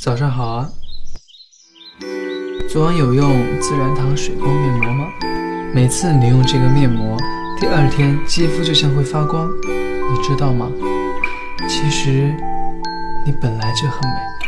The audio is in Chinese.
早上好啊。昨晚有用自然堂水光面膜吗？每次你用这个面膜第二天肌肤就像会发光你知道吗？其实你本来就很美。